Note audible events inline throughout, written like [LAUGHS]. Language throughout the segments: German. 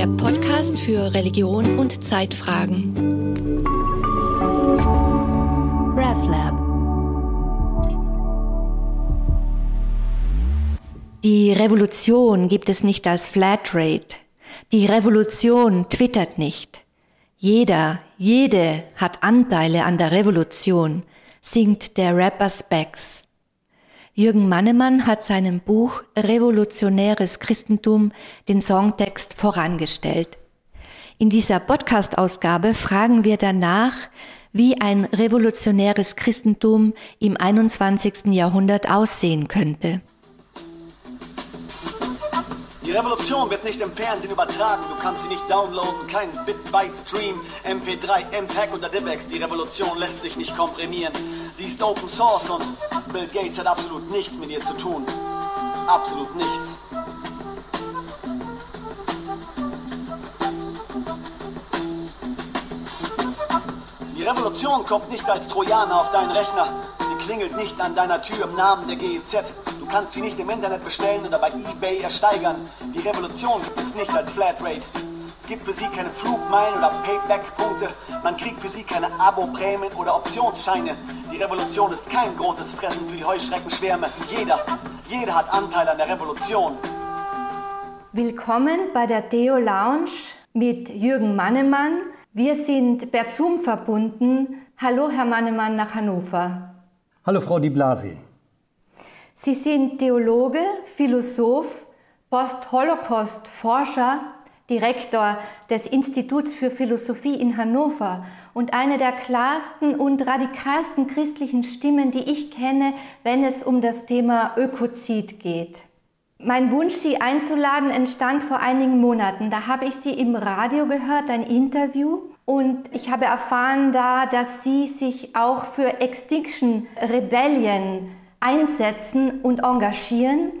der Podcast für Religion und Zeitfragen. RevLab. Die Revolution gibt es nicht als Flatrate. Die Revolution twittert nicht. Jeder, jede hat Anteile an der Revolution, singt der Rapper Specs. Jürgen Mannemann hat seinem Buch Revolutionäres Christentum den Songtext vorangestellt. In dieser Podcast-Ausgabe fragen wir danach, wie ein revolutionäres Christentum im 21. Jahrhundert aussehen könnte. Die Revolution wird nicht im Fernsehen übertragen, du kannst sie nicht downloaden, kein Bit-Byte-Stream, MP3, MPEG oder DivX. Die Revolution lässt sich nicht komprimieren. Sie ist Open Source und Bill Gates hat absolut nichts mit ihr zu tun. Absolut nichts. Die Revolution kommt nicht als Trojaner auf deinen Rechner. Sie klingelt nicht an deiner Tür im Namen der GEZ kannst sie nicht im Internet bestellen oder bei eBay ersteigern. Die Revolution gibt es nicht als Flatrate. Es gibt für sie keine Flugmeilen oder Payback-Punkte. Man kriegt für sie keine Abo-Prämien oder Optionsscheine. Die Revolution ist kein großes Fressen für die Heuschreckenschwärme. Jeder, jeder hat Anteil an der Revolution. Willkommen bei der Deo Lounge mit Jürgen Mannemann. Wir sind per Zoom verbunden. Hallo, Herr Mannemann nach Hannover. Hallo, Frau Di Blasi. Sie sind Theologe, Philosoph, Post-Holocaust-Forscher, Direktor des Instituts für Philosophie in Hannover und eine der klarsten und radikalsten christlichen Stimmen, die ich kenne, wenn es um das Thema Ökozid geht. Mein Wunsch, Sie einzuladen, entstand vor einigen Monaten. Da habe ich Sie im Radio gehört, ein Interview. Und ich habe erfahren da, dass Sie sich auch für Extinction Rebellion einsetzen und engagieren.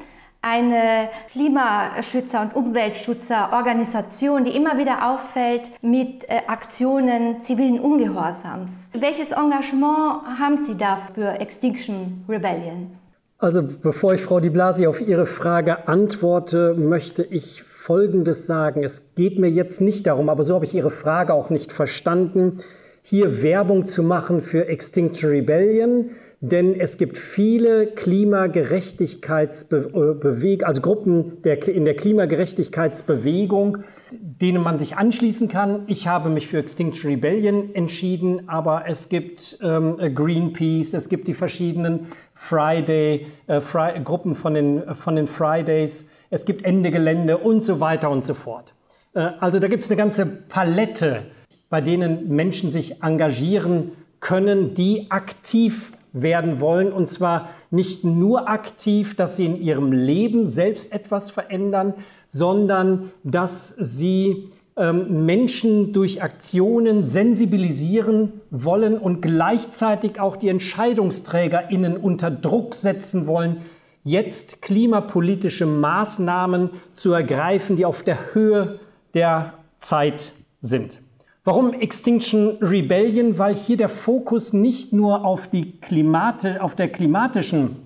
Eine Klimaschützer- und Umweltschutzerorganisation, die immer wieder auffällt mit äh, Aktionen zivilen Ungehorsams. Welches Engagement haben Sie da für Extinction Rebellion? Also bevor ich Frau Di Blasi auf Ihre Frage antworte, möchte ich Folgendes sagen. Es geht mir jetzt nicht darum, aber so habe ich Ihre Frage auch nicht verstanden, hier Werbung zu machen für Extinction Rebellion denn es gibt viele Klimagerechtigkeitsbewegungen, also Gruppen der, in der Klimagerechtigkeitsbewegung, denen man sich anschließen kann. Ich habe mich für Extinction Rebellion entschieden, aber es gibt ähm, Greenpeace, es gibt die verschiedenen Friday, äh, Fri Gruppen von den, von den Fridays, es gibt Ende Gelände und so weiter und so fort. Äh, also da gibt es eine ganze Palette, bei denen Menschen sich engagieren können, die aktiv werden wollen. Und zwar nicht nur aktiv, dass sie in ihrem Leben selbst etwas verändern, sondern dass sie ähm, Menschen durch Aktionen sensibilisieren wollen und gleichzeitig auch die EntscheidungsträgerInnen unter Druck setzen wollen, jetzt klimapolitische Maßnahmen zu ergreifen, die auf der Höhe der Zeit sind. Warum Extinction Rebellion? Weil hier der Fokus nicht nur auf, die Klimate, auf der klimatischen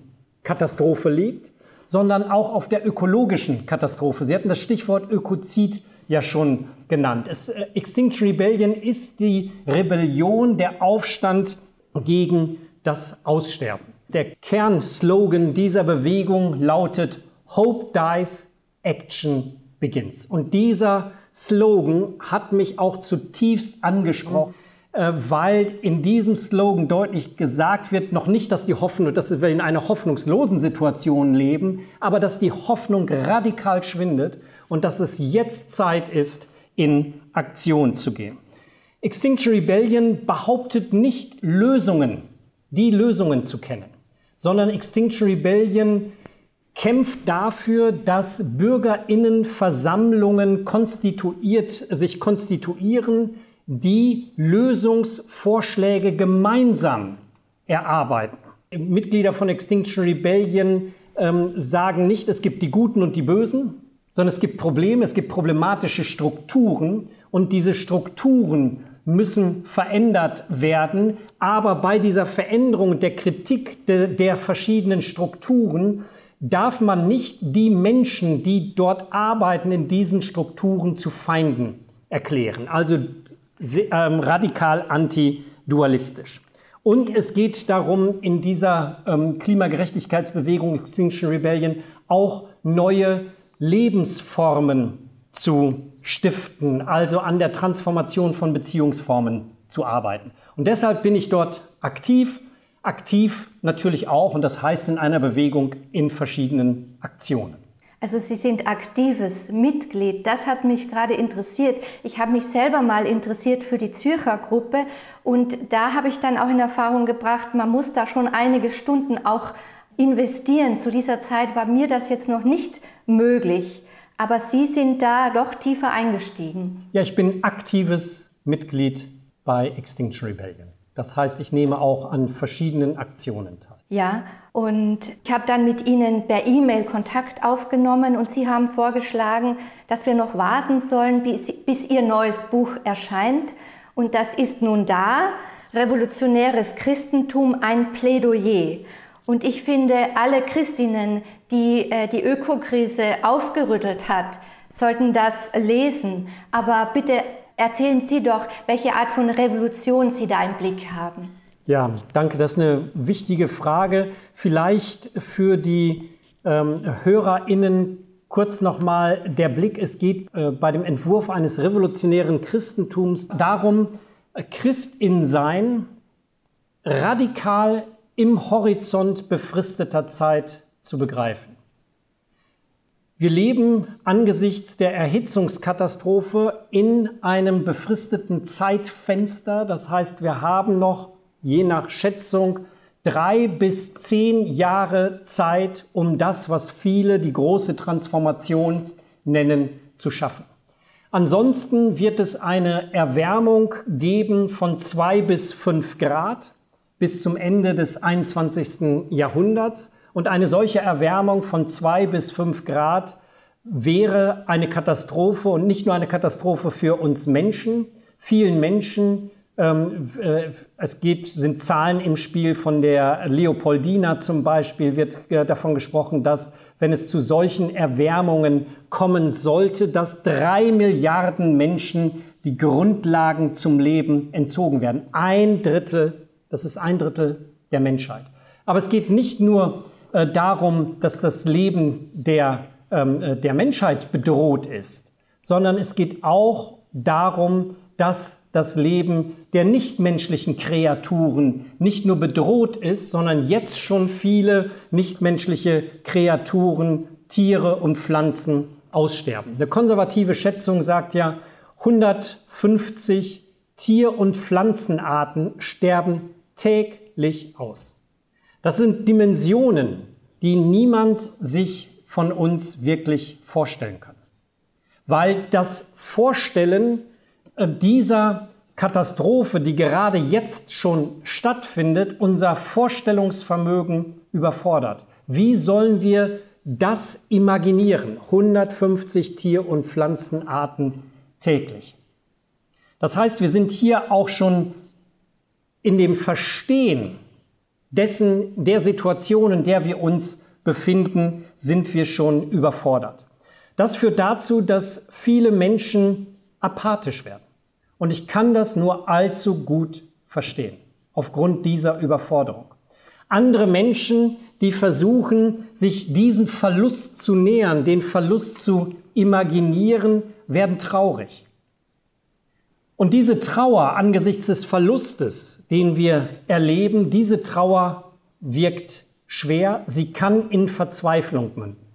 Katastrophe liegt, sondern auch auf der ökologischen Katastrophe. Sie hatten das Stichwort Ökozid ja schon genannt. Es, äh, Extinction Rebellion ist die Rebellion, der Aufstand gegen das Aussterben. Der Kernslogan dieser Bewegung lautet Hope dies, Action begins. Und dieser Slogan hat mich auch zutiefst angesprochen, äh, weil in diesem Slogan deutlich gesagt wird, noch nicht, dass die Hoffnung, dass wir in einer hoffnungslosen Situation leben, aber dass die Hoffnung radikal schwindet und dass es jetzt Zeit ist, in Aktion zu gehen. Extinction Rebellion behauptet nicht Lösungen, die Lösungen zu kennen, sondern Extinction Rebellion kämpft dafür, dass Bürgerinnenversammlungen konstituiert, sich konstituieren, die Lösungsvorschläge gemeinsam erarbeiten. Mitglieder von Extinction Rebellion ähm, sagen nicht, es gibt die Guten und die Bösen, sondern es gibt Probleme, es gibt problematische Strukturen und diese Strukturen müssen verändert werden. Aber bei dieser Veränderung der Kritik de, der verschiedenen Strukturen darf man nicht die Menschen, die dort arbeiten, in diesen Strukturen zu Feinden erklären. Also ähm, radikal anti-dualistisch. Und es geht darum, in dieser ähm, Klimagerechtigkeitsbewegung Extinction Rebellion auch neue Lebensformen zu stiften, also an der Transformation von Beziehungsformen zu arbeiten. Und deshalb bin ich dort aktiv, aktiv natürlich auch, und das heißt in einer Bewegung in verschiedenen Aktionen. Also Sie sind aktives Mitglied. Das hat mich gerade interessiert. Ich habe mich selber mal interessiert für die Zürcher Gruppe und da habe ich dann auch in Erfahrung gebracht, man muss da schon einige Stunden auch investieren. Zu dieser Zeit war mir das jetzt noch nicht möglich. Aber Sie sind da doch tiefer eingestiegen. Ja, ich bin aktives Mitglied bei Extinction Rebellion. Das heißt, ich nehme auch an verschiedenen Aktionen teil. Ja, und ich habe dann mit Ihnen per E-Mail Kontakt aufgenommen und Sie haben vorgeschlagen, dass wir noch warten sollen, bis, bis Ihr neues Buch erscheint. Und das ist nun da, Revolutionäres Christentum, ein Plädoyer. Und ich finde, alle Christinnen, die äh, die Ökokrise aufgerüttelt hat, sollten das lesen. Aber bitte erzählen Sie doch, welche Art von Revolution Sie da im Blick haben. Ja, danke. Das ist eine wichtige Frage. Vielleicht für die ähm, HörerInnen kurz nochmal der Blick. Es geht äh, bei dem Entwurf eines revolutionären Christentums darum, Christin sein radikal im Horizont befristeter Zeit zu begreifen. Wir leben angesichts der Erhitzungskatastrophe in einem befristeten Zeitfenster. Das heißt, wir haben noch, je nach Schätzung, drei bis zehn Jahre Zeit, um das, was viele die große Transformation nennen, zu schaffen. Ansonsten wird es eine Erwärmung geben von zwei bis fünf Grad bis zum Ende des 21. Jahrhunderts. Und eine solche Erwärmung von zwei bis fünf Grad wäre eine Katastrophe und nicht nur eine Katastrophe für uns Menschen, vielen Menschen. Ähm, äh, es geht, sind Zahlen im Spiel von der Leopoldina zum Beispiel, wird äh, davon gesprochen, dass wenn es zu solchen Erwärmungen kommen sollte, dass drei Milliarden Menschen die Grundlagen zum Leben entzogen werden. Ein Drittel das ist ein Drittel der Menschheit. Aber es geht nicht nur äh, darum, dass das Leben der, ähm, äh, der Menschheit bedroht ist, sondern es geht auch darum, dass das Leben der nichtmenschlichen Kreaturen nicht nur bedroht ist, sondern jetzt schon viele nichtmenschliche Kreaturen, Tiere und Pflanzen aussterben. Eine konservative Schätzung sagt ja, 150 Tier- und Pflanzenarten sterben täglich aus. Das sind Dimensionen, die niemand sich von uns wirklich vorstellen kann. Weil das Vorstellen äh, dieser Katastrophe, die gerade jetzt schon stattfindet, unser Vorstellungsvermögen überfordert. Wie sollen wir das imaginieren? 150 Tier- und Pflanzenarten täglich. Das heißt, wir sind hier auch schon in dem Verstehen dessen, der Situation, in der wir uns befinden, sind wir schon überfordert. Das führt dazu, dass viele Menschen apathisch werden. Und ich kann das nur allzu gut verstehen, aufgrund dieser Überforderung. Andere Menschen, die versuchen, sich diesen Verlust zu nähern, den Verlust zu imaginieren, werden traurig. Und diese Trauer angesichts des Verlustes, den wir erleben, diese Trauer wirkt schwer, sie kann in Verzweiflung münden.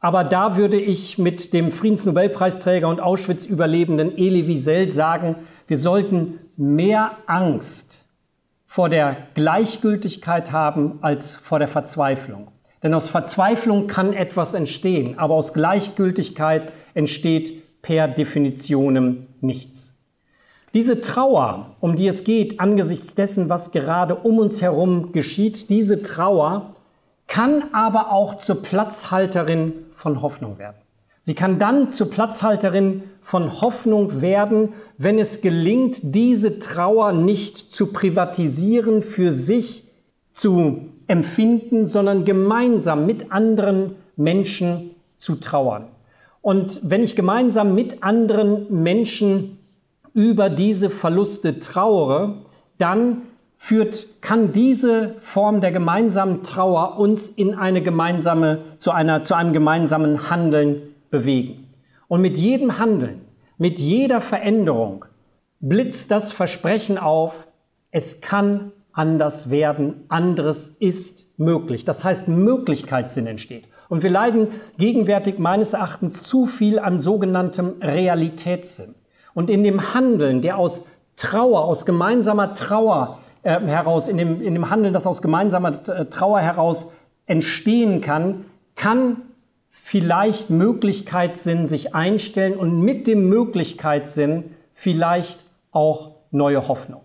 Aber da würde ich mit dem Friedensnobelpreisträger und Auschwitz-Überlebenden Elie Wiesel sagen, wir sollten mehr Angst vor der Gleichgültigkeit haben als vor der Verzweiflung. Denn aus Verzweiflung kann etwas entstehen, aber aus Gleichgültigkeit entsteht per Definition nichts. Diese Trauer, um die es geht, angesichts dessen, was gerade um uns herum geschieht, diese Trauer kann aber auch zur Platzhalterin von Hoffnung werden. Sie kann dann zur Platzhalterin von Hoffnung werden, wenn es gelingt, diese Trauer nicht zu privatisieren, für sich zu empfinden, sondern gemeinsam mit anderen Menschen zu trauern. Und wenn ich gemeinsam mit anderen Menschen über diese Verluste trauere, dann führt, kann diese Form der gemeinsamen Trauer uns in eine gemeinsame, zu einer, zu einem gemeinsamen Handeln bewegen. Und mit jedem Handeln, mit jeder Veränderung blitzt das Versprechen auf, es kann anders werden, anderes ist möglich. Das heißt, Möglichkeitssinn entsteht. Und wir leiden gegenwärtig meines Erachtens zu viel an sogenanntem Realitätssinn. Und in dem Handeln, der aus Trauer, aus gemeinsamer Trauer äh, heraus, in dem, in dem Handeln, das aus gemeinsamer äh, Trauer heraus entstehen kann, kann vielleicht Möglichkeitssinn sich einstellen und mit dem Möglichkeitssinn vielleicht auch neue Hoffnung.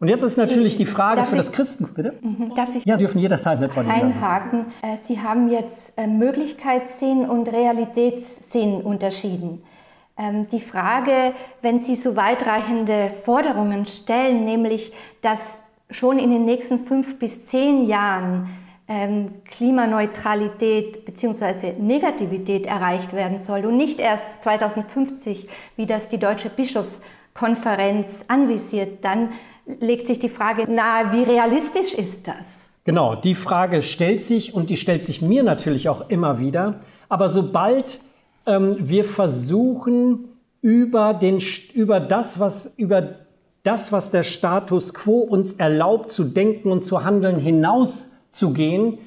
Und jetzt ist natürlich Sie, die Frage für ich, das Christen, bitte? Mhm. Darf ich ja, Sie dürfen jederzeit eine einhaken? Äh, Sie haben jetzt äh, Möglichkeitssinn und Realitätssinn unterschieden. Ähm, die Frage, wenn Sie so weitreichende Forderungen stellen, nämlich, dass schon in den nächsten fünf bis zehn Jahren ähm, Klimaneutralität bzw. Negativität erreicht werden soll und nicht erst 2050, wie das die Deutsche Bischofskonferenz anvisiert, dann legt sich die Frage nahe, wie realistisch ist das? Genau, die Frage stellt sich und die stellt sich mir natürlich auch immer wieder. Aber sobald ähm, wir versuchen, über, den, über, das, was, über das, was der Status quo uns erlaubt zu denken und zu handeln, hinauszugehen,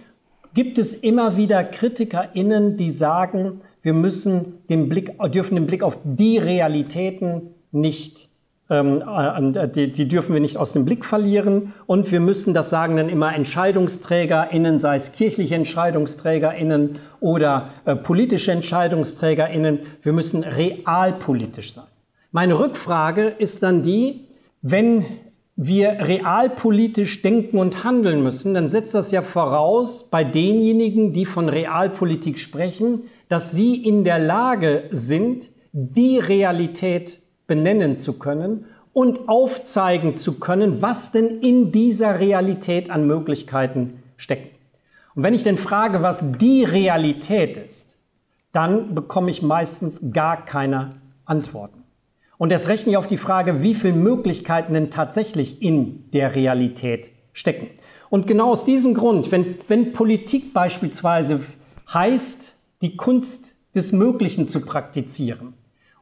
gibt es immer wieder KritikerInnen, die sagen, wir müssen den Blick, dürfen den Blick auf die Realitäten nicht die, die, dürfen wir nicht aus dem Blick verlieren. Und wir müssen, das sagen dann immer EntscheidungsträgerInnen, sei es kirchliche EntscheidungsträgerInnen oder äh, politische EntscheidungsträgerInnen, wir müssen realpolitisch sein. Meine Rückfrage ist dann die, wenn wir realpolitisch denken und handeln müssen, dann setzt das ja voraus bei denjenigen, die von Realpolitik sprechen, dass sie in der Lage sind, die Realität benennen zu können und aufzeigen zu können, was denn in dieser Realität an Möglichkeiten steckt. Und wenn ich denn frage, was die Realität ist, dann bekomme ich meistens gar keine Antworten. Und erst recht nicht auf die Frage, wie viele Möglichkeiten denn tatsächlich in der Realität stecken. Und genau aus diesem Grund, wenn, wenn Politik beispielsweise heißt, die Kunst des Möglichen zu praktizieren,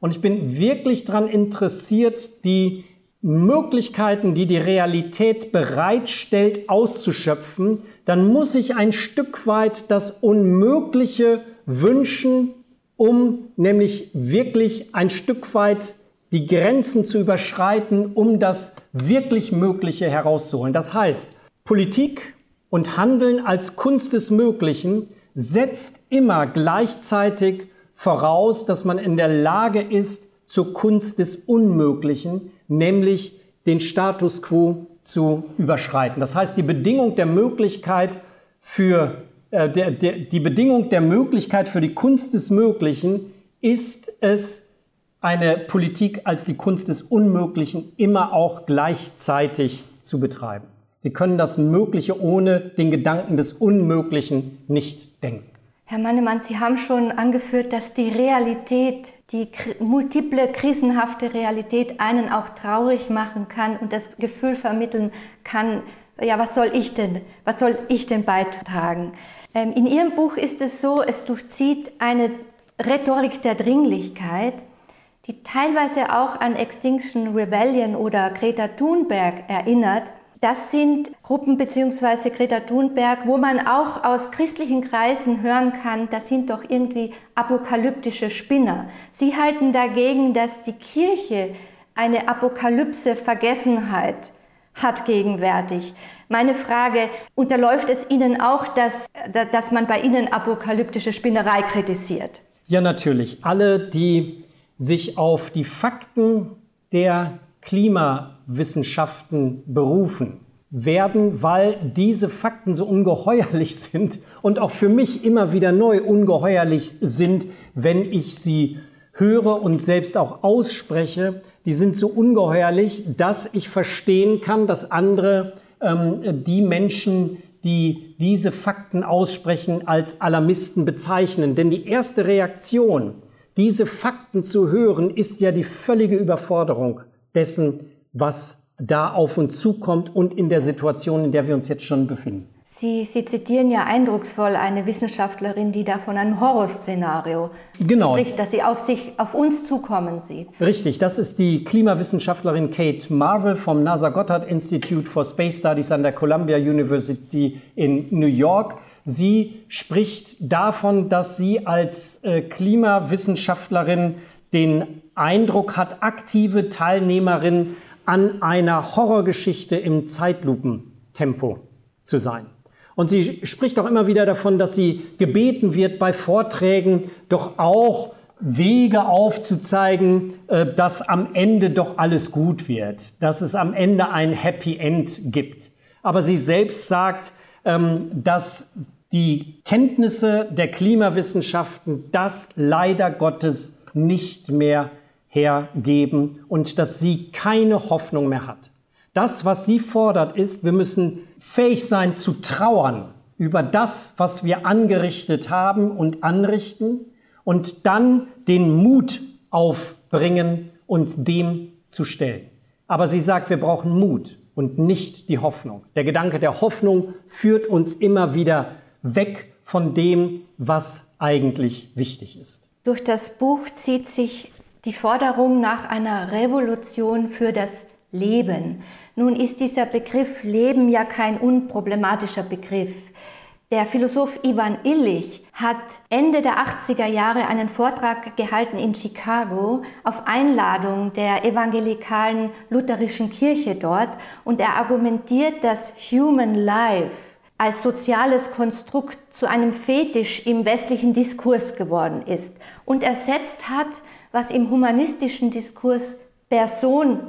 und ich bin wirklich daran interessiert, die Möglichkeiten, die die Realität bereitstellt, auszuschöpfen, dann muss ich ein Stück weit das Unmögliche wünschen, um nämlich wirklich ein Stück weit die Grenzen zu überschreiten, um das wirklich Mögliche herauszuholen. Das heißt, Politik und Handeln als Kunst des Möglichen setzt immer gleichzeitig voraus, dass man in der Lage ist, zur Kunst des Unmöglichen, nämlich den Status quo zu überschreiten. Das heißt, die Bedingung der Möglichkeit für äh, der, der, die Bedingung der Möglichkeit für die Kunst des Möglichen ist es, eine Politik als die Kunst des Unmöglichen immer auch gleichzeitig zu betreiben. Sie können das Mögliche ohne den Gedanken des Unmöglichen nicht denken. Herr Mannemann, Sie haben schon angeführt, dass die Realität, die multiple, krisenhafte Realität einen auch traurig machen kann und das Gefühl vermitteln kann, ja, was soll ich denn, was soll ich denn beitragen? Ähm, in Ihrem Buch ist es so, es durchzieht eine Rhetorik der Dringlichkeit, die teilweise auch an Extinction Rebellion oder Greta Thunberg erinnert, das sind Gruppen bzw. Greta Thunberg, wo man auch aus christlichen Kreisen hören kann, das sind doch irgendwie apokalyptische Spinner. Sie halten dagegen, dass die Kirche eine Apokalypse-Vergessenheit hat gegenwärtig. Meine Frage, unterläuft es Ihnen auch, dass, dass man bei Ihnen apokalyptische Spinnerei kritisiert? Ja, natürlich. Alle, die sich auf die Fakten der Klimawissenschaften berufen, werden, weil diese Fakten so ungeheuerlich [LAUGHS] sind und auch für mich immer wieder neu ungeheuerlich sind, wenn ich sie höre und selbst auch ausspreche. Die sind so ungeheuerlich, dass ich verstehen kann, dass andere ähm, die Menschen, die diese Fakten aussprechen, als Alarmisten bezeichnen. Denn die erste Reaktion, diese Fakten zu hören, ist ja die völlige Überforderung dessen, was da auf uns zukommt und in der Situation, in der wir uns jetzt schon befinden. Sie, Sie, zitieren ja eindrucksvoll eine Wissenschaftlerin, die da von einem Horrorszenario genau. spricht, dass sie auf, sich, auf uns zukommen sieht. Richtig, das ist die Klimawissenschaftlerin Kate Marvel vom NASA Goddard Institute for Space Studies an der Columbia University in New York. Sie spricht davon, dass sie als äh, Klimawissenschaftlerin den Eindruck hat, aktive Teilnehmerin an einer Horrorgeschichte im Zeitlupentempo zu sein. Und sie spricht auch immer wieder davon, dass sie gebeten wird, bei Vorträgen doch auch Wege aufzuzeigen, äh, dass am Ende doch alles gut wird, dass es am Ende ein Happy End gibt. Aber sie selbst sagt, ähm, dass die Kenntnisse der Klimawissenschaften das leider Gottes nicht mehr hergeben und dass sie keine Hoffnung mehr hat. Das, was sie fordert, ist, wir müssen fähig sein zu trauern über das, was wir angerichtet haben und anrichten und dann den Mut aufbringen, uns dem zu stellen. Aber sie sagt, wir brauchen Mut und nicht die Hoffnung. Der Gedanke der Hoffnung führt uns immer wieder weg von dem, was eigentlich wichtig ist. Durch das Buch zieht sich die Forderung nach einer Revolution für das Leben. Nun ist dieser Begriff Leben ja kein unproblematischer Begriff. Der Philosoph Ivan Illich hat Ende der 80er Jahre einen Vortrag gehalten in Chicago auf Einladung der evangelikalen lutherischen Kirche dort und er argumentiert, dass Human Life als soziales Konstrukt zu einem Fetisch im westlichen Diskurs geworden ist und ersetzt hat, was im humanistischen Diskurs Person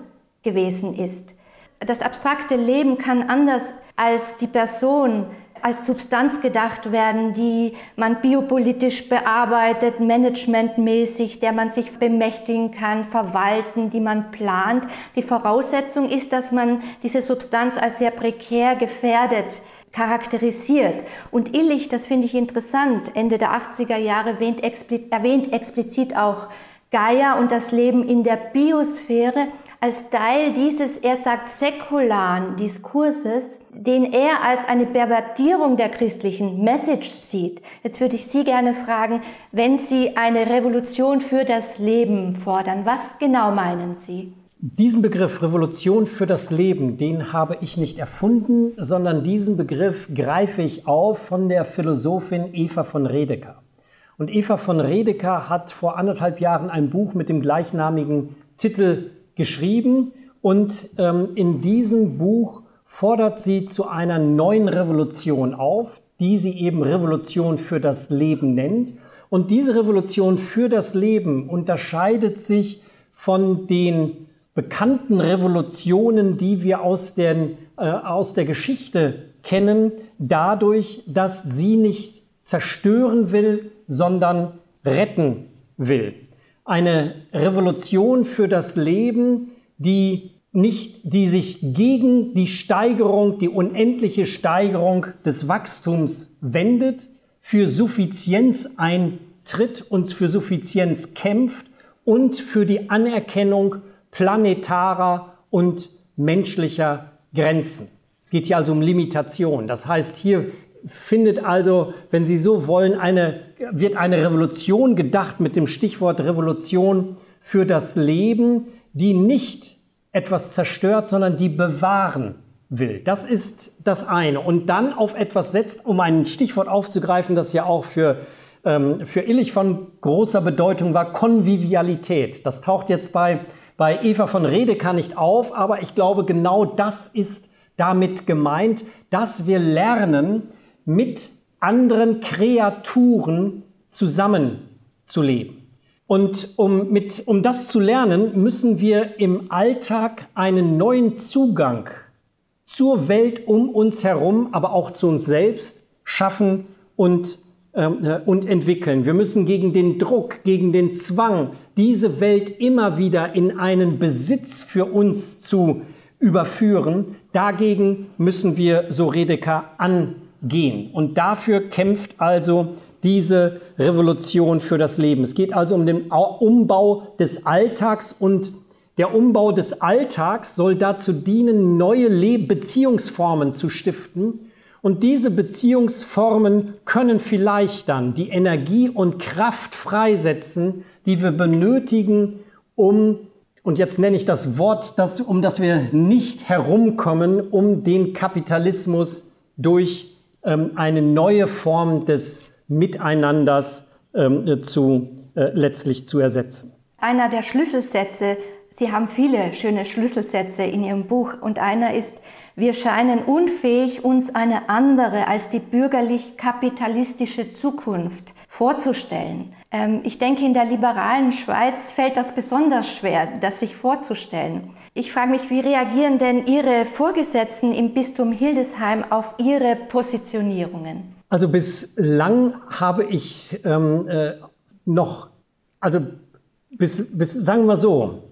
gewesen ist. Das abstrakte Leben kann anders als die Person als Substanz gedacht werden, die man biopolitisch bearbeitet, managementmäßig, der man sich bemächtigen kann, verwalten, die man plant. Die Voraussetzung ist, dass man diese Substanz als sehr prekär gefährdet charakterisiert. Und Illich, das finde ich interessant, Ende der 80er Jahre erwähnt, erwähnt explizit auch Gaia und das Leben in der Biosphäre als Teil dieses, er sagt, säkularen Diskurses, den er als eine Pervertierung der christlichen Message sieht. Jetzt würde ich Sie gerne fragen, wenn Sie eine Revolution für das Leben fordern, was genau meinen Sie? Diesen Begriff Revolution für das Leben, den habe ich nicht erfunden, sondern diesen Begriff greife ich auf von der Philosophin Eva von Redeker. Und Eva von Redeker hat vor anderthalb Jahren ein Buch mit dem gleichnamigen Titel geschrieben und ähm, in diesem Buch fordert sie zu einer neuen Revolution auf, die sie eben Revolution für das Leben nennt. Und diese Revolution für das Leben unterscheidet sich von den bekannten Revolutionen, die wir aus, den, äh, aus der Geschichte kennen, dadurch, dass sie nicht zerstören will, sondern retten will. Eine Revolution für das Leben, die nicht, die sich gegen die Steigerung, die unendliche Steigerung des Wachstums wendet, für Suffizienz eintritt und für Suffizienz kämpft und für die Anerkennung planetarer und menschlicher Grenzen. Es geht hier also um Limitation. Das heißt, hier findet also, wenn Sie so wollen, eine, wird eine Revolution gedacht mit dem Stichwort Revolution für das Leben, die nicht etwas zerstört, sondern die bewahren will. Das ist das eine. Und dann auf etwas setzt, um ein Stichwort aufzugreifen, das ja auch für, ähm, für Illich von großer Bedeutung war, Konvivialität. Das taucht jetzt bei, bei Eva von Redeker nicht auf, aber ich glaube, genau das ist damit gemeint, dass wir lernen, mit anderen Kreaturen zusammenzuleben. Und um, mit, um das zu lernen, müssen wir im Alltag einen neuen Zugang zur Welt um uns herum, aber auch zu uns selbst schaffen und, und entwickeln. Wir müssen gegen den Druck, gegen den Zwang, diese Welt immer wieder in einen Besitz für uns zu überführen, dagegen müssen wir, so Redeker, an gehen. Und dafür kämpft also diese Revolution für das Leben. Es geht also um den Umbau des Alltags und der Umbau des Alltags soll dazu dienen, neue Le Beziehungsformen zu stiften. Und diese Beziehungsformen können vielleicht dann die Energie und Kraft freisetzen, die wir benötigen, um, und jetzt nenne ich das Wort, das, um das wir nicht herumkommen, um den Kapitalismus durch ähm, eine neue Form des Miteinanders ähm, zu, äh, letztlich zu ersetzen. Einer der Schlüsselsätze Sie haben viele schöne Schlüsselsätze in Ihrem Buch und einer ist, wir scheinen unfähig, uns eine andere als die bürgerlich-kapitalistische Zukunft vorzustellen. Ähm, ich denke, in der liberalen Schweiz fällt das besonders schwer, das sich vorzustellen. Ich frage mich, wie reagieren denn Ihre Vorgesetzten im Bistum Hildesheim auf Ihre Positionierungen? Also bislang habe ich ähm, äh, noch, also bis, bis, sagen wir so,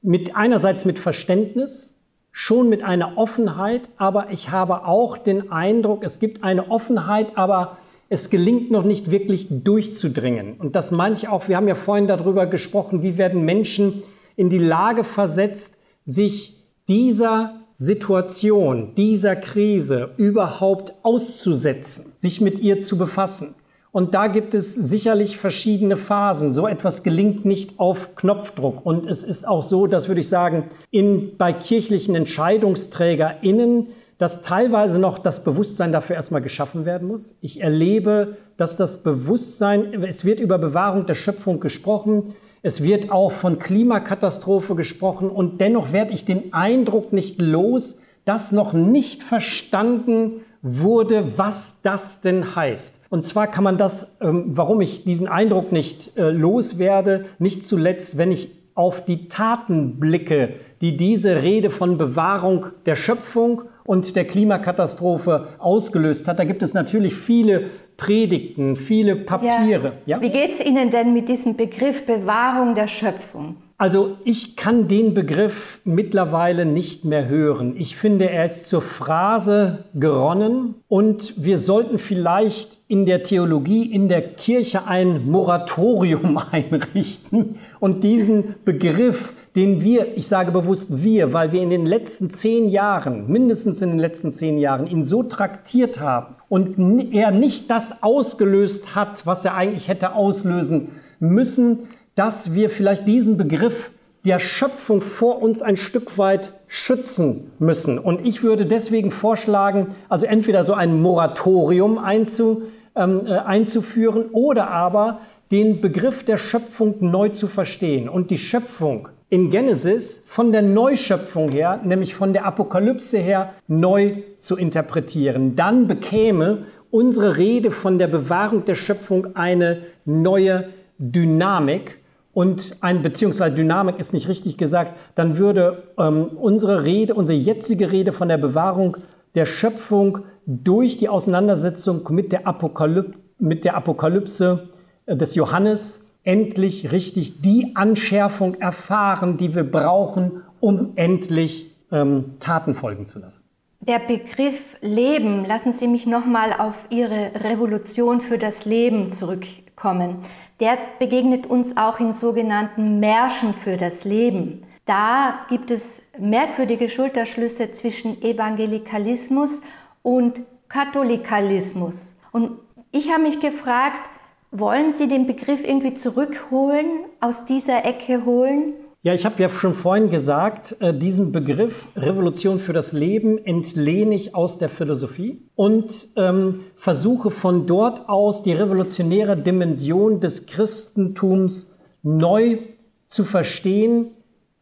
mit einerseits mit Verständnis, schon mit einer Offenheit, aber ich habe auch den Eindruck, es gibt eine Offenheit, aber es gelingt noch nicht wirklich durchzudringen. Und das meine ich auch, wir haben ja vorhin darüber gesprochen, wie werden Menschen in die Lage versetzt, sich dieser Situation, dieser Krise überhaupt auszusetzen, sich mit ihr zu befassen. Und da gibt es sicherlich verschiedene Phasen. So etwas gelingt nicht auf Knopfdruck. Und es ist auch so, das würde ich sagen, in, bei kirchlichen EntscheidungsträgerInnen, dass teilweise noch das Bewusstsein dafür erstmal geschaffen werden muss. Ich erlebe, dass das Bewusstsein, es wird über Bewahrung der Schöpfung gesprochen, es wird auch von Klimakatastrophe gesprochen und dennoch werde ich den Eindruck nicht los, dass noch nicht verstanden wurde, was das denn heißt. Und zwar kann man das, ähm, warum ich diesen Eindruck nicht äh, loswerde, nicht zuletzt, wenn ich auf die Taten blicke, die diese Rede von Bewahrung der Schöpfung und der Klimakatastrophe ausgelöst hat. Da gibt es natürlich viele Predigten, viele Papiere. Ja. Ja? Wie geht es Ihnen denn mit diesem Begriff Bewahrung der Schöpfung? Also ich kann den Begriff mittlerweile nicht mehr hören. Ich finde, er ist zur Phrase geronnen und wir sollten vielleicht in der Theologie, in der Kirche ein Moratorium [LAUGHS] einrichten und diesen Begriff, den wir, ich sage bewusst wir, weil wir in den letzten zehn Jahren, mindestens in den letzten zehn Jahren, ihn so traktiert haben und er nicht das ausgelöst hat, was er eigentlich hätte auslösen müssen, dass wir vielleicht diesen Begriff der Schöpfung vor uns ein Stück weit schützen müssen. Und ich würde deswegen vorschlagen, also entweder so ein Moratorium einzu, ähm, äh, einzuführen oder aber den Begriff der Schöpfung neu zu verstehen und die Schöpfung in Genesis von der Neuschöpfung her, nämlich von der Apokalypse her, neu zu interpretieren. Dann bekäme unsere Rede von der Bewahrung der Schöpfung eine neue Dynamik und ein, beziehungsweise Dynamik ist nicht richtig gesagt, dann würde ähm, unsere Rede, unsere jetzige Rede von der Bewahrung der Schöpfung durch die Auseinandersetzung mit der, Apokalyp mit der Apokalypse äh, des Johannes endlich richtig die Anschärfung erfahren, die wir brauchen, um endlich ähm, Taten folgen zu lassen. Der Begriff Leben, lassen Sie mich nochmal auf Ihre Revolution für das Leben zurückkommen der begegnet uns auch in sogenannten Märschen für das Leben. Da gibt es merkwürdige Schulterschlüsse zwischen Evangelikalismus und Katholikalismus. Und ich habe mich gefragt, wollen Sie den Begriff irgendwie zurückholen, aus dieser Ecke holen? Ja, ich habe ja schon vorhin gesagt, äh, diesen Begriff Revolution für das Leben entlehne ich aus der Philosophie und ähm, versuche von dort aus die revolutionäre Dimension des Christentums neu zu verstehen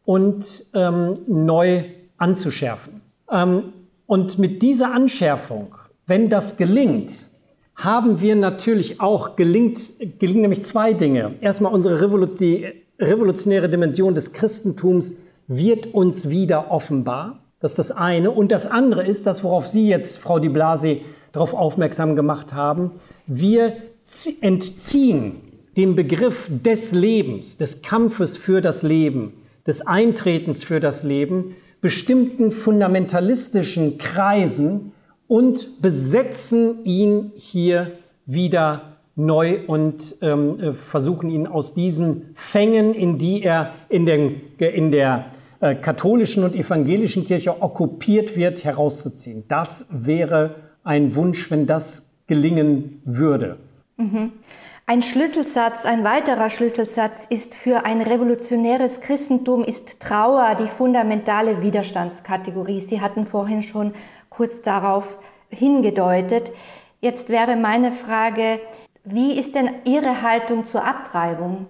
und ähm, neu anzuschärfen. Ähm, und mit dieser Anschärfung, wenn das gelingt, haben wir natürlich auch gelingt, gelingen nämlich zwei Dinge. Erstmal unsere Revolution, revolutionäre Dimension des Christentums wird uns wieder offenbar. Das ist das eine. Und das andere ist, das, worauf Sie jetzt, Frau Di Blasi, darauf aufmerksam gemacht haben. Wir entziehen dem Begriff des Lebens, des Kampfes für das Leben, des Eintretens für das Leben, bestimmten fundamentalistischen Kreisen und besetzen ihn hier wieder neu und ähm, äh, versuchen ihn aus diesen Fängen, in die er in, den, in der äh, katholischen und evangelischen Kirche okkupiert wird, herauszuziehen. Das wäre ein Wunsch, wenn das gelingen würde. Mhm. Ein Schlüsselsatz, ein weiterer Schlüsselsatz ist für ein revolutionäres Christentum ist Trauer die fundamentale Widerstandskategorie. Sie hatten vorhin schon kurz darauf hingedeutet. Jetzt wäre meine Frage, wie ist denn Ihre Haltung zur Abtreibung?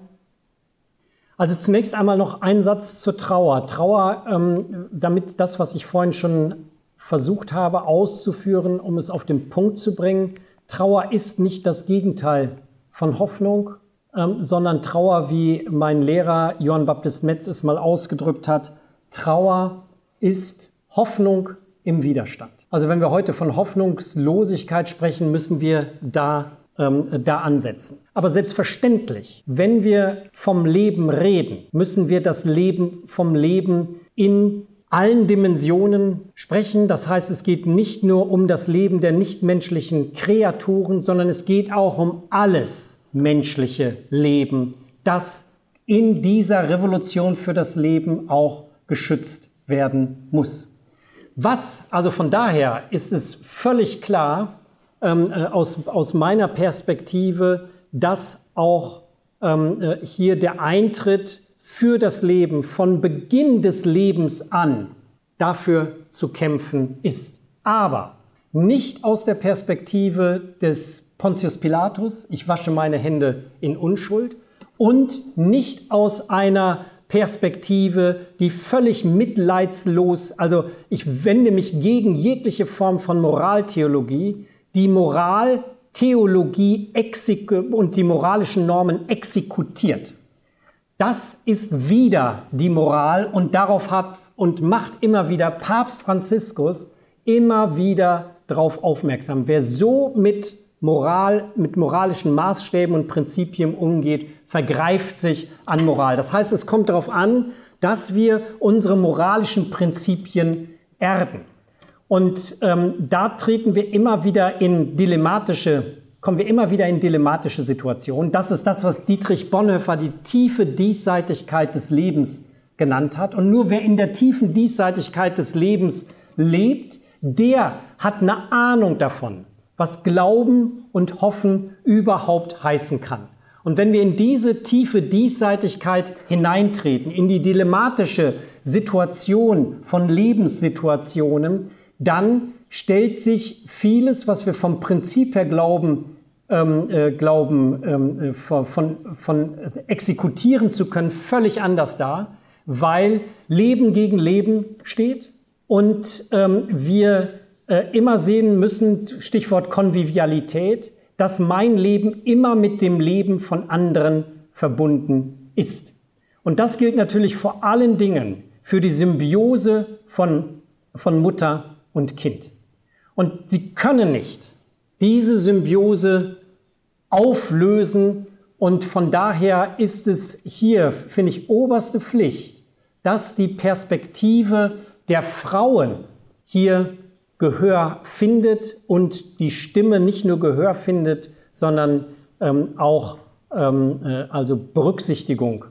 Also zunächst einmal noch ein Satz zur Trauer. Trauer, ähm, damit das, was ich vorhin schon versucht habe auszuführen, um es auf den Punkt zu bringen, Trauer ist nicht das Gegenteil von Hoffnung, ähm, sondern Trauer, wie mein Lehrer Johann Baptist Metz es mal ausgedrückt hat, Trauer ist Hoffnung im Widerstand. Also wenn wir heute von Hoffnungslosigkeit sprechen, müssen wir da ähm, da ansetzen. Aber selbstverständlich, wenn wir vom Leben reden, müssen wir das Leben vom Leben in allen Dimensionen sprechen. Das heißt, es geht nicht nur um das Leben der nichtmenschlichen Kreaturen, sondern es geht auch um alles menschliche Leben, das in dieser Revolution für das Leben auch geschützt werden muss. Was, also von daher ist es völlig klar, ähm, äh, aus, aus meiner Perspektive, dass auch ähm, äh, hier der Eintritt für das Leben von Beginn des Lebens an dafür zu kämpfen ist. Aber nicht aus der Perspektive des Pontius Pilatus, ich wasche meine Hände in Unschuld, und nicht aus einer Perspektive, die völlig mitleidslos, also ich wende mich gegen jegliche Form von Moraltheologie, die Moraltheologie und die moralischen Normen exekutiert. Das ist wieder die Moral und darauf hat und macht immer wieder Papst Franziskus immer wieder darauf aufmerksam. Wer so mit Moral, mit moralischen Maßstäben und Prinzipien umgeht, vergreift sich an Moral. Das heißt, es kommt darauf an, dass wir unsere moralischen Prinzipien erden. Und ähm, da treten wir immer wieder in dilemmatische, kommen wir immer wieder in dilemmatische Situationen. Das ist das, was Dietrich Bonhoeffer die tiefe Diesseitigkeit des Lebens genannt hat. Und nur wer in der tiefen Diesseitigkeit des Lebens lebt, der hat eine Ahnung davon, was Glauben und Hoffen überhaupt heißen kann. Und wenn wir in diese tiefe Diesseitigkeit hineintreten, in die dilemmatische Situation von Lebenssituationen, dann stellt sich vieles, was wir vom Prinzip her glauben, ähm, äh, glauben ähm, äh, von, von exekutieren zu können, völlig anders dar, weil Leben gegen Leben steht und ähm, wir immer sehen müssen, Stichwort Konvivialität, dass mein Leben immer mit dem Leben von anderen verbunden ist. Und das gilt natürlich vor allen Dingen für die Symbiose von, von Mutter und Kind. Und sie können nicht diese Symbiose auflösen und von daher ist es hier, finde ich, oberste Pflicht, dass die Perspektive der Frauen hier Gehör findet und die Stimme nicht nur Gehör findet, sondern ähm, auch ähm, äh, also Berücksichtigung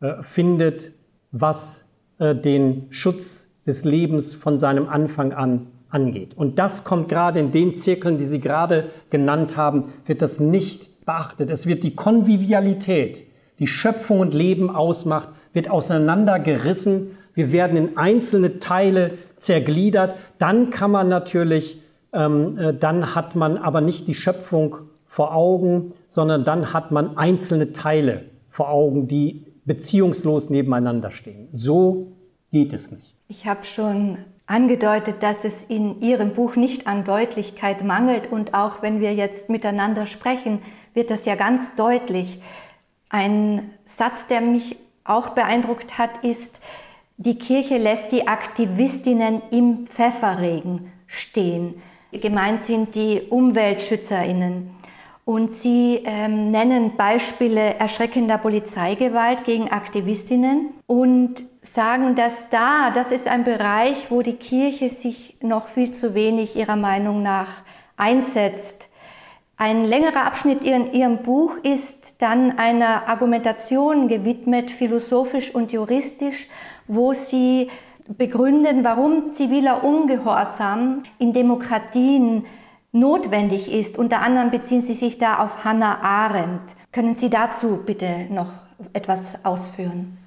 äh, findet, was äh, den Schutz des Lebens von seinem Anfang an angeht. Und das kommt gerade in den Zirkeln, die Sie gerade genannt haben, wird das nicht beachtet. Es wird die Konvivialität, die Schöpfung und Leben ausmacht, wird auseinandergerissen. Wir werden in einzelne Teile zergliedert. Dann kann man natürlich, ähm, äh, dann hat man aber nicht die Schöpfung vor Augen, sondern dann hat man einzelne Teile vor Augen, die beziehungslos nebeneinander stehen. So geht es nicht. Ich habe schon angedeutet, dass es in Ihrem Buch nicht an Deutlichkeit mangelt und auch wenn wir jetzt miteinander sprechen, wird das ja ganz deutlich. Ein Satz, der mich auch beeindruckt hat, ist, die Kirche lässt die Aktivistinnen im Pfefferregen stehen. Gemeint sind die Umweltschützerinnen. Und sie ähm, nennen Beispiele erschreckender Polizeigewalt gegen Aktivistinnen und sagen, dass da, das ist ein Bereich, wo die Kirche sich noch viel zu wenig ihrer Meinung nach einsetzt. Ein längerer Abschnitt in Ihrem Buch ist dann einer Argumentation gewidmet, philosophisch und juristisch, wo Sie begründen, warum ziviler Ungehorsam in Demokratien notwendig ist. Unter anderem beziehen Sie sich da auf Hannah Arendt. Können Sie dazu bitte noch etwas ausführen?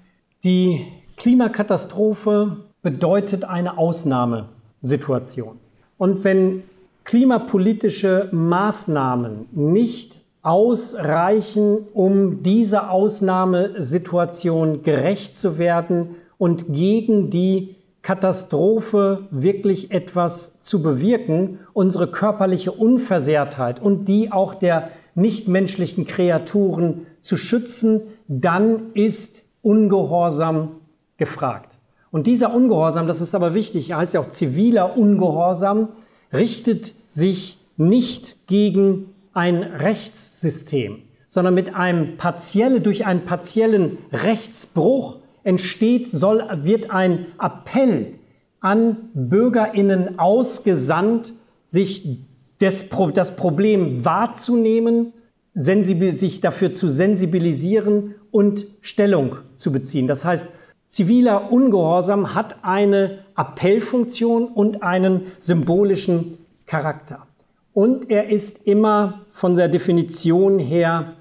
Die Klimakatastrophe bedeutet eine Ausnahmesituation. Und wenn klimapolitische Maßnahmen nicht ausreichen, um dieser Ausnahmesituation gerecht zu werden und gegen die Katastrophe wirklich etwas zu bewirken, unsere körperliche Unversehrtheit und die auch der nichtmenschlichen Kreaturen zu schützen, dann ist Ungehorsam gefragt. Und dieser Ungehorsam, das ist aber wichtig, heißt ja auch ziviler Ungehorsam, richtet sich nicht gegen ein Rechtssystem, sondern mit einem partielle, durch einen partiellen Rechtsbruch entsteht, soll, wird ein Appell an BürgerInnen ausgesandt, sich des, das Problem wahrzunehmen, sich dafür zu sensibilisieren und Stellung zu beziehen. Das heißt, ziviler Ungehorsam hat eine Appellfunktion und einen symbolischen Charakter. Und er ist immer von der Definition her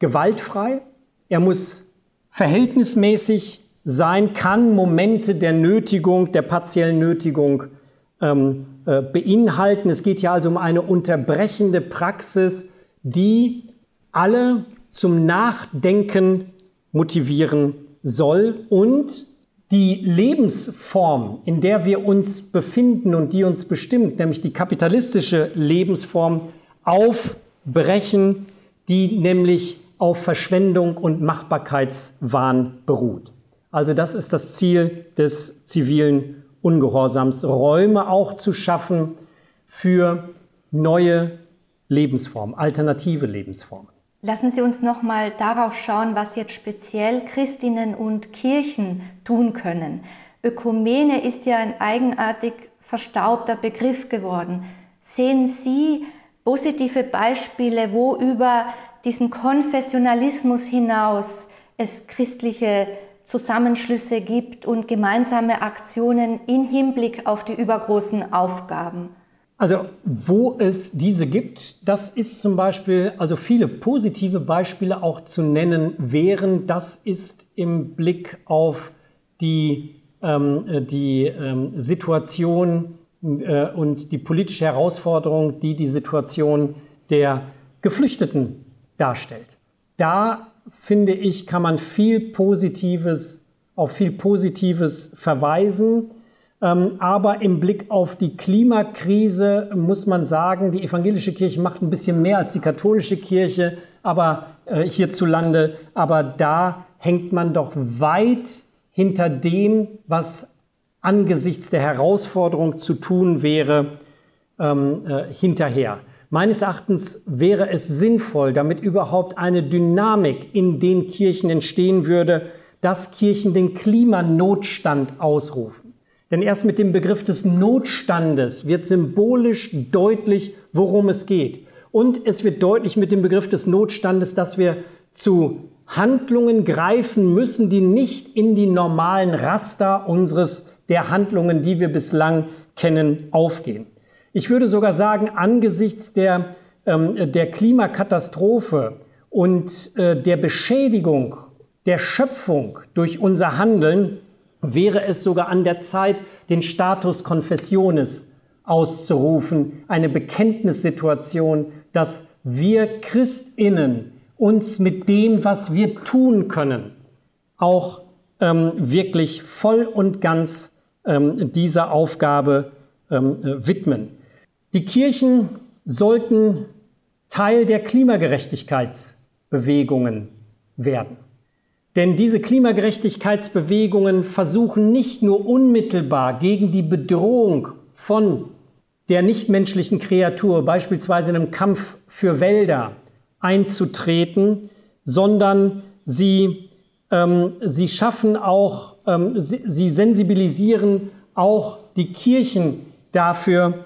gewaltfrei. Er muss verhältnismäßig sein, kann Momente der Nötigung, der partiellen Nötigung ähm, äh, beinhalten. Es geht hier also um eine unterbrechende Praxis, die alle zum Nachdenken motivieren soll und die Lebensform, in der wir uns befinden und die uns bestimmt, nämlich die kapitalistische Lebensform, aufbrechen, die nämlich auf Verschwendung und Machbarkeitswahn beruht. Also das ist das Ziel des zivilen Ungehorsams, Räume auch zu schaffen für neue Lebensformen, alternative Lebensformen. Lassen Sie uns noch mal darauf schauen, was jetzt speziell Christinnen und Kirchen tun können. Ökumene ist ja ein eigenartig verstaubter Begriff geworden. Sehen Sie positive Beispiele, wo über diesen Konfessionalismus hinaus es christliche Zusammenschlüsse gibt und gemeinsame Aktionen in Hinblick auf die übergroßen Aufgaben? Also wo es diese gibt, das ist zum Beispiel, also viele positive Beispiele auch zu nennen wären, das ist im Blick auf die, ähm, die ähm, Situation äh, und die politische Herausforderung, die die Situation der Geflüchteten darstellt. Da finde ich, kann man viel Positives, auf viel Positives verweisen. Ähm, aber im Blick auf die Klimakrise muss man sagen, die evangelische Kirche macht ein bisschen mehr als die katholische Kirche, aber äh, hierzulande. Aber da hängt man doch weit hinter dem, was angesichts der Herausforderung zu tun wäre, ähm, äh, hinterher. Meines Erachtens wäre es sinnvoll, damit überhaupt eine Dynamik in den Kirchen entstehen würde, dass Kirchen den Klimanotstand ausrufen. Denn erst mit dem Begriff des Notstandes wird symbolisch deutlich, worum es geht. Und es wird deutlich mit dem Begriff des Notstandes, dass wir zu Handlungen greifen müssen, die nicht in die normalen Raster unseres der Handlungen, die wir bislang kennen, aufgehen. Ich würde sogar sagen, angesichts der, ähm, der Klimakatastrophe und äh, der Beschädigung der Schöpfung durch unser Handeln wäre es sogar an der Zeit, den Status Confessiones auszurufen, eine Bekenntnissituation, dass wir Christinnen uns mit dem, was wir tun können, auch ähm, wirklich voll und ganz ähm, dieser Aufgabe ähm, äh, widmen. Die Kirchen sollten Teil der Klimagerechtigkeitsbewegungen werden. Denn diese Klimagerechtigkeitsbewegungen versuchen nicht nur unmittelbar gegen die Bedrohung von der nichtmenschlichen Kreatur, beispielsweise in einem Kampf für Wälder, einzutreten, sondern sie, ähm, sie schaffen auch, ähm, sie, sie, sensibilisieren auch die Kirchen dafür,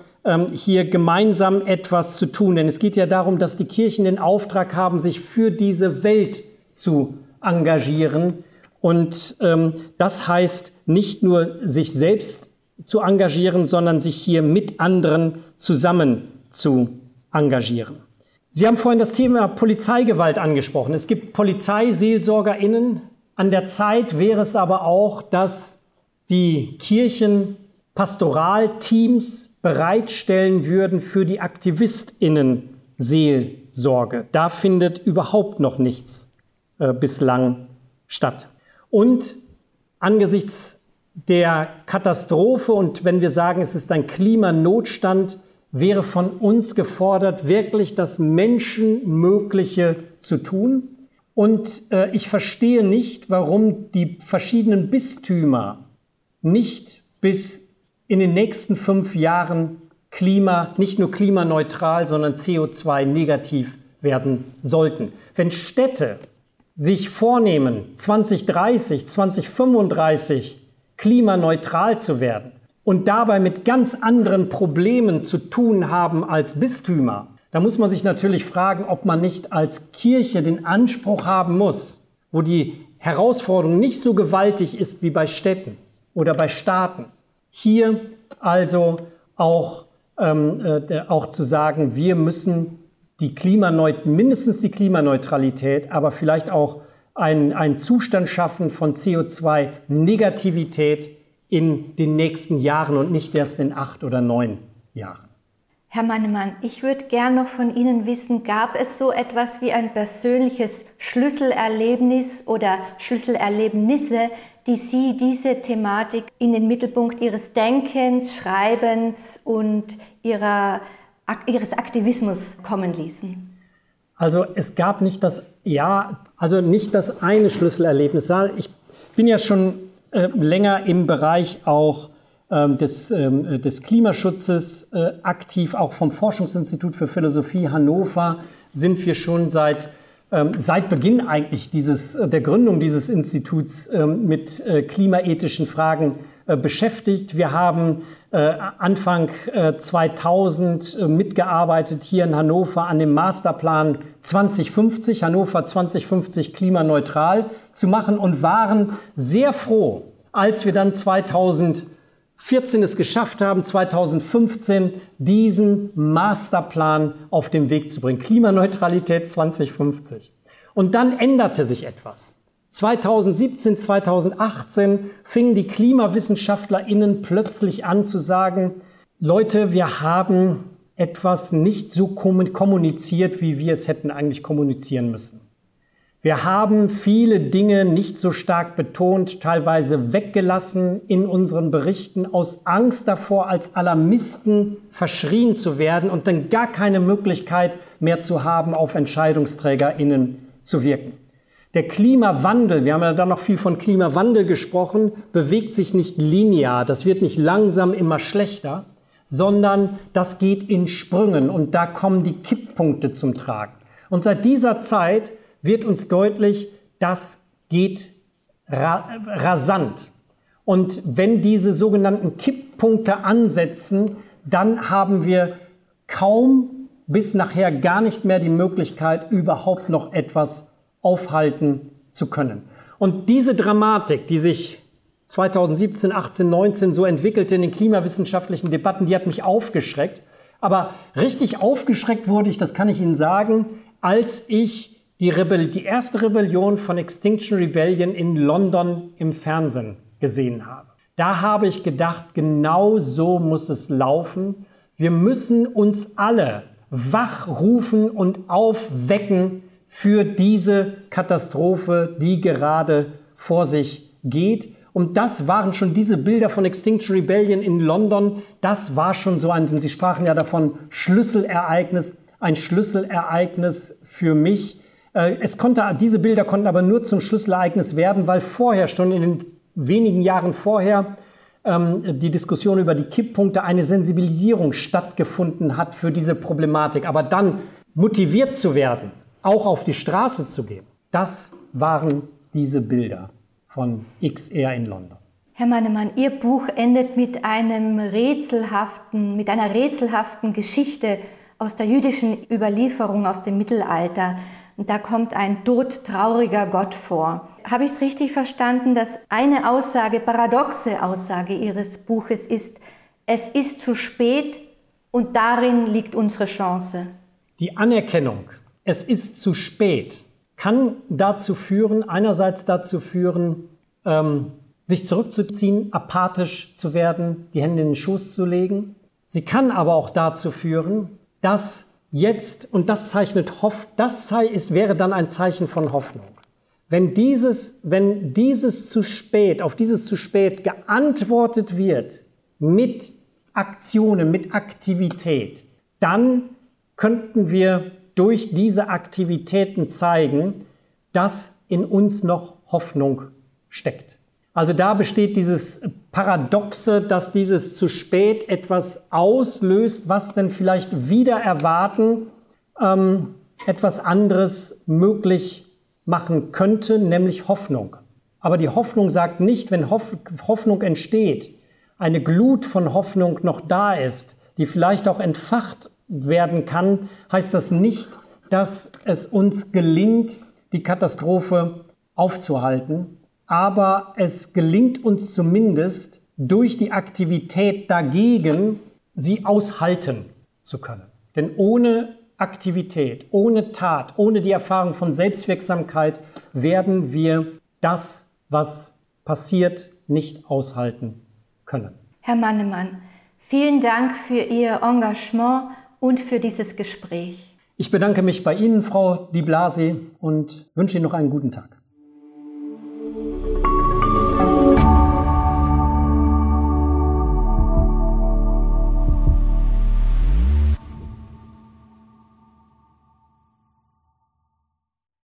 hier gemeinsam etwas zu tun. Denn es geht ja darum, dass die Kirchen den Auftrag haben, sich für diese Welt zu engagieren. Und ähm, das heißt nicht nur sich selbst zu engagieren, sondern sich hier mit anderen zusammen zu engagieren. Sie haben vorhin das Thema Polizeigewalt angesprochen. Es gibt Polizeiseelsorgerinnen. An der Zeit wäre es aber auch, dass die Kirchen Pastoralteams bereitstellen würden für die Aktivistinnen Seelsorge. Da findet überhaupt noch nichts äh, bislang statt. Und angesichts der Katastrophe und wenn wir sagen, es ist ein Klimanotstand, wäre von uns gefordert, wirklich das Menschenmögliche zu tun. Und äh, ich verstehe nicht, warum die verschiedenen Bistümer nicht bis in den nächsten fünf Jahren Klima, nicht nur klimaneutral, sondern CO2-negativ werden sollten. Wenn Städte sich vornehmen, 2030, 2035 klimaneutral zu werden, und dabei mit ganz anderen Problemen zu tun haben als Bistümer, da muss man sich natürlich fragen, ob man nicht als Kirche den Anspruch haben muss, wo die Herausforderung nicht so gewaltig ist wie bei Städten oder bei Staaten. Hier also auch, ähm, äh, auch zu sagen, wir müssen die Klimaneut mindestens die Klimaneutralität, aber vielleicht auch einen Zustand schaffen von CO2-Negativität in den nächsten Jahren und nicht erst in acht oder neun Jahren. Herr Mannemann, ich würde gern noch von Ihnen wissen, gab es so etwas wie ein persönliches Schlüsselerlebnis oder Schlüsselerlebnisse, die Sie diese Thematik in den Mittelpunkt Ihres Denkens, Schreibens und ihrer, Ihres Aktivismus kommen ließen? Also es gab nicht das, ja, also nicht das eine Schlüsselerlebnis. Ich bin ja schon äh, länger im Bereich auch des, ähm, des Klimaschutzes äh, aktiv, auch vom Forschungsinstitut für Philosophie Hannover sind wir schon seit ähm, seit Beginn eigentlich dieses, äh, der Gründung dieses Instituts mit klimaethischen Fragen beschäftigt. Wir haben Anfang 2000 mitgearbeitet hier in Hannover an dem Masterplan 2050, Hannover 2050 klimaneutral zu machen und waren sehr froh, als wir dann 2014 es geschafft haben, 2015 diesen Masterplan auf den Weg zu bringen. Klimaneutralität 2050. Und dann änderte sich etwas. 2017, 2018 fingen die KlimawissenschaftlerInnen plötzlich an zu sagen, Leute, wir haben etwas nicht so kommuniziert, wie wir es hätten eigentlich kommunizieren müssen. Wir haben viele Dinge nicht so stark betont, teilweise weggelassen in unseren Berichten aus Angst davor, als Alarmisten verschrien zu werden und dann gar keine Möglichkeit mehr zu haben, auf EntscheidungsträgerInnen zu wirken. Der Klimawandel, wir haben ja da noch viel von Klimawandel gesprochen, bewegt sich nicht linear, das wird nicht langsam immer schlechter, sondern das geht in Sprüngen und da kommen die Kipppunkte zum Tragen. Und seit dieser Zeit wird uns deutlich, das geht ra rasant. Und wenn diese sogenannten Kipppunkte ansetzen, dann haben wir kaum bis nachher gar nicht mehr die Möglichkeit, überhaupt noch etwas aufhalten zu können. Und diese Dramatik, die sich 2017, 18, 19 so entwickelte in den klimawissenschaftlichen Debatten, die hat mich aufgeschreckt. Aber richtig aufgeschreckt wurde ich, das kann ich Ihnen sagen, als ich die, Rebell die erste Rebellion von Extinction Rebellion in London im Fernsehen gesehen habe. Da habe ich gedacht, genau so muss es laufen. Wir müssen uns alle wachrufen und aufwecken für diese Katastrophe, die gerade vor sich geht. Und das waren schon diese Bilder von Extinction Rebellion in London. Das war schon so ein, und Sie sprachen ja davon, Schlüsselereignis, ein Schlüsselereignis für mich, es konnte, diese Bilder konnten aber nur zum Schlüsselereignis werden, weil vorher, schon in den wenigen Jahren vorher, ähm, die Diskussion über die Kipppunkte eine Sensibilisierung stattgefunden hat für diese Problematik. Aber dann motiviert zu werden, auch auf die Straße zu gehen, das waren diese Bilder von XR in London. Herr Mannemann, Ihr Buch endet mit einem rätselhaften, mit einer rätselhaften Geschichte aus der jüdischen Überlieferung aus dem Mittelalter. Da kommt ein todtrauriger Gott vor. Habe ich es richtig verstanden, dass eine Aussage, paradoxe Aussage Ihres Buches ist, es ist zu spät und darin liegt unsere Chance? Die Anerkennung, es ist zu spät, kann dazu führen, einerseits dazu führen, ähm, sich zurückzuziehen, apathisch zu werden, die Hände in den Schoß zu legen. Sie kann aber auch dazu führen, dass jetzt, und das zeichnet Hoff, das sei, ist, wäre dann ein Zeichen von Hoffnung. Wenn dieses, wenn dieses zu spät, auf dieses zu spät geantwortet wird mit Aktionen, mit Aktivität, dann könnten wir durch diese Aktivitäten zeigen, dass in uns noch Hoffnung steckt. Also da besteht dieses Paradoxe, dass dieses zu spät etwas auslöst, was denn vielleicht wieder erwarten ähm, etwas anderes möglich machen könnte, nämlich Hoffnung. Aber die Hoffnung sagt nicht, wenn Hoff Hoffnung entsteht, eine Glut von Hoffnung noch da ist, die vielleicht auch entfacht werden kann, heißt das nicht, dass es uns gelingt, die Katastrophe aufzuhalten, aber es gelingt uns zumindest durch die Aktivität dagegen, sie aushalten zu können. Denn ohne Aktivität, ohne Tat, ohne die Erfahrung von Selbstwirksamkeit werden wir das, was passiert, nicht aushalten können. Herr Mannemann, vielen Dank für Ihr Engagement und für dieses Gespräch. Ich bedanke mich bei Ihnen, Frau Di Blasi, und wünsche Ihnen noch einen guten Tag.